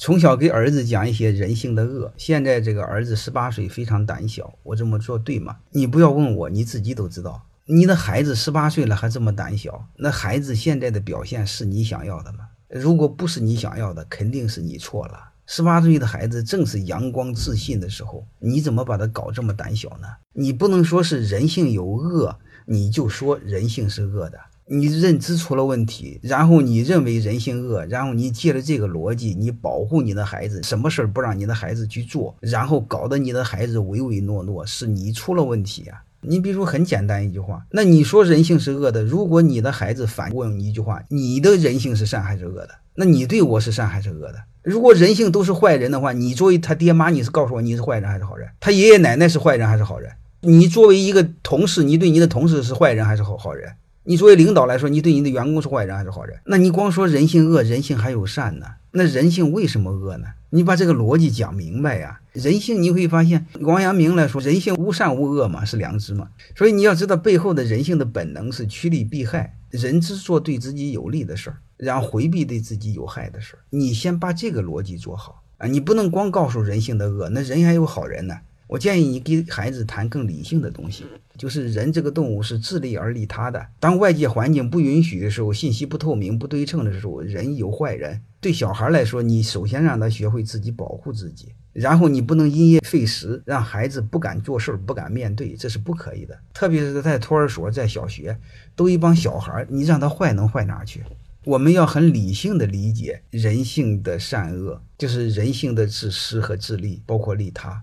从小给儿子讲一些人性的恶。现在这个儿子十八岁，非常胆小，我这么做对吗？你不要问我，你自己都知道。你的孩子十八岁了还这么胆小，那孩子现在的表现是你想要的吗？如果不是你想要的，肯定是你错了。十八岁的孩子正是阳光自信的时候，你怎么把他搞这么胆小呢？你不能说是人性有恶，你就说人性是恶的。你认知出了问题，然后你认为人性恶，然后你借着这个逻辑，你保护你的孩子，什么事儿不让你的孩子去做，然后搞得你的孩子唯唯诺诺，是你出了问题啊！你比如说很简单一句话，那你说人性是恶的，如果你的孩子反问你一句话，你的人性是善还是恶的？那你对我是善还是恶的？如果人性都是坏人的话，你作为他爹妈，你是告诉我你是坏人还是好人？他爷爷奶奶是坏人还是好人？你作为一个同事，你对你的同事是坏人还是好好人？你作为领导来说，你对你的员工是坏人还是好人？那你光说人性恶，人性还有善呢？那人性为什么恶呢？你把这个逻辑讲明白呀！人性你会发现，王阳明来说，人性无善无恶嘛，是良知嘛。所以你要知道，背后的人性的本能是趋利避害，人只做对自己有利的事儿，然后回避对自己有害的事儿。你先把这个逻辑做好啊！你不能光告诉人性的恶，那人还有好人呢。我建议你给孩子谈更理性的东西，就是人这个动物是自利而利他的。当外界环境不允许的时候，信息不透明、不对称的时候，人有坏人。对小孩来说，你首先让他学会自己保护自己，然后你不能因噎废食，让孩子不敢做事、不敢面对，这是不可以的。特别是在托儿所、在小学，都一帮小孩，你让他坏能坏哪去？我们要很理性的理解人性的善恶，就是人性的自私和自利，包括利他。